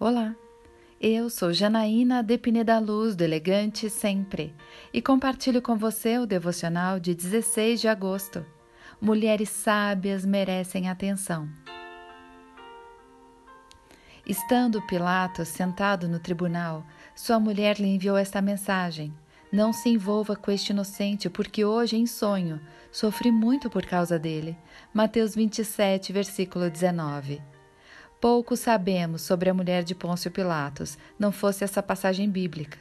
Olá, eu sou Janaína de Pineda Luz, do Elegante Sempre, e compartilho com você o devocional de 16 de agosto. Mulheres sábias merecem atenção. Estando Pilatos sentado no tribunal, sua mulher lhe enviou esta mensagem: Não se envolva com este inocente, porque hoje, em sonho, sofri muito por causa dele. Mateus 27, versículo 19. Pouco sabemos sobre a mulher de Pôncio Pilatos, não fosse essa passagem bíblica.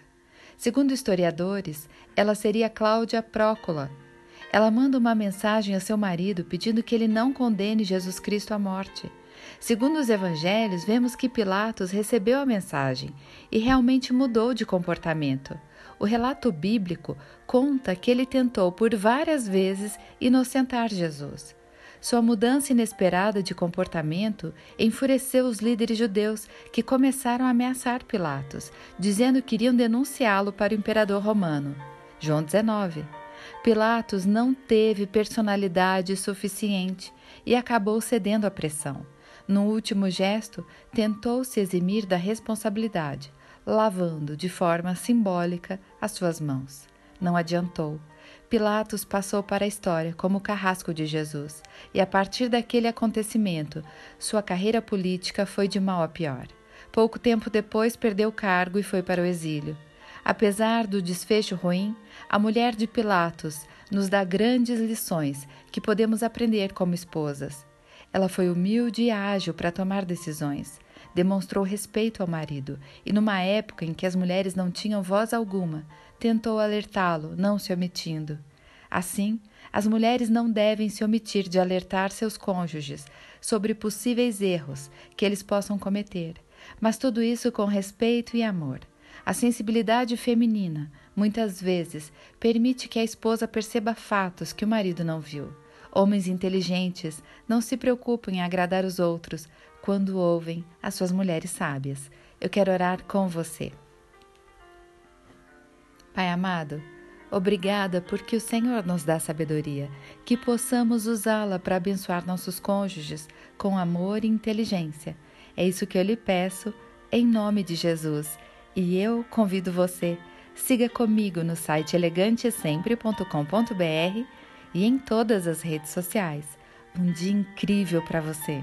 Segundo historiadores, ela seria Cláudia Prócula. Ela manda uma mensagem a seu marido pedindo que ele não condene Jesus Cristo à morte. Segundo os evangelhos, vemos que Pilatos recebeu a mensagem e realmente mudou de comportamento. O relato bíblico conta que ele tentou por várias vezes inocentar Jesus. Sua mudança inesperada de comportamento enfureceu os líderes judeus, que começaram a ameaçar Pilatos, dizendo que iriam denunciá-lo para o imperador romano. João 19. Pilatos não teve personalidade suficiente e acabou cedendo à pressão. No último gesto, tentou se eximir da responsabilidade, lavando de forma simbólica as suas mãos. Não adiantou. Pilatos passou para a história como o carrasco de Jesus, e a partir daquele acontecimento, sua carreira política foi de mal a pior. Pouco tempo depois, perdeu o cargo e foi para o exílio. Apesar do desfecho ruim, a mulher de Pilatos nos dá grandes lições que podemos aprender como esposas. Ela foi humilde e ágil para tomar decisões. Demonstrou respeito ao marido e, numa época em que as mulheres não tinham voz alguma, tentou alertá-lo, não se omitindo. Assim, as mulheres não devem se omitir de alertar seus cônjuges sobre possíveis erros que eles possam cometer, mas tudo isso com respeito e amor. A sensibilidade feminina, muitas vezes, permite que a esposa perceba fatos que o marido não viu. Homens inteligentes não se preocupam em agradar os outros quando ouvem as suas mulheres sábias. Eu quero orar com você. Pai amado, obrigada porque o Senhor nos dá sabedoria, que possamos usá-la para abençoar nossos cônjuges com amor e inteligência. É isso que eu lhe peço, em nome de Jesus. E eu convido você, siga comigo no site elegantesempre.com.br e em todas as redes sociais. Um dia incrível para você!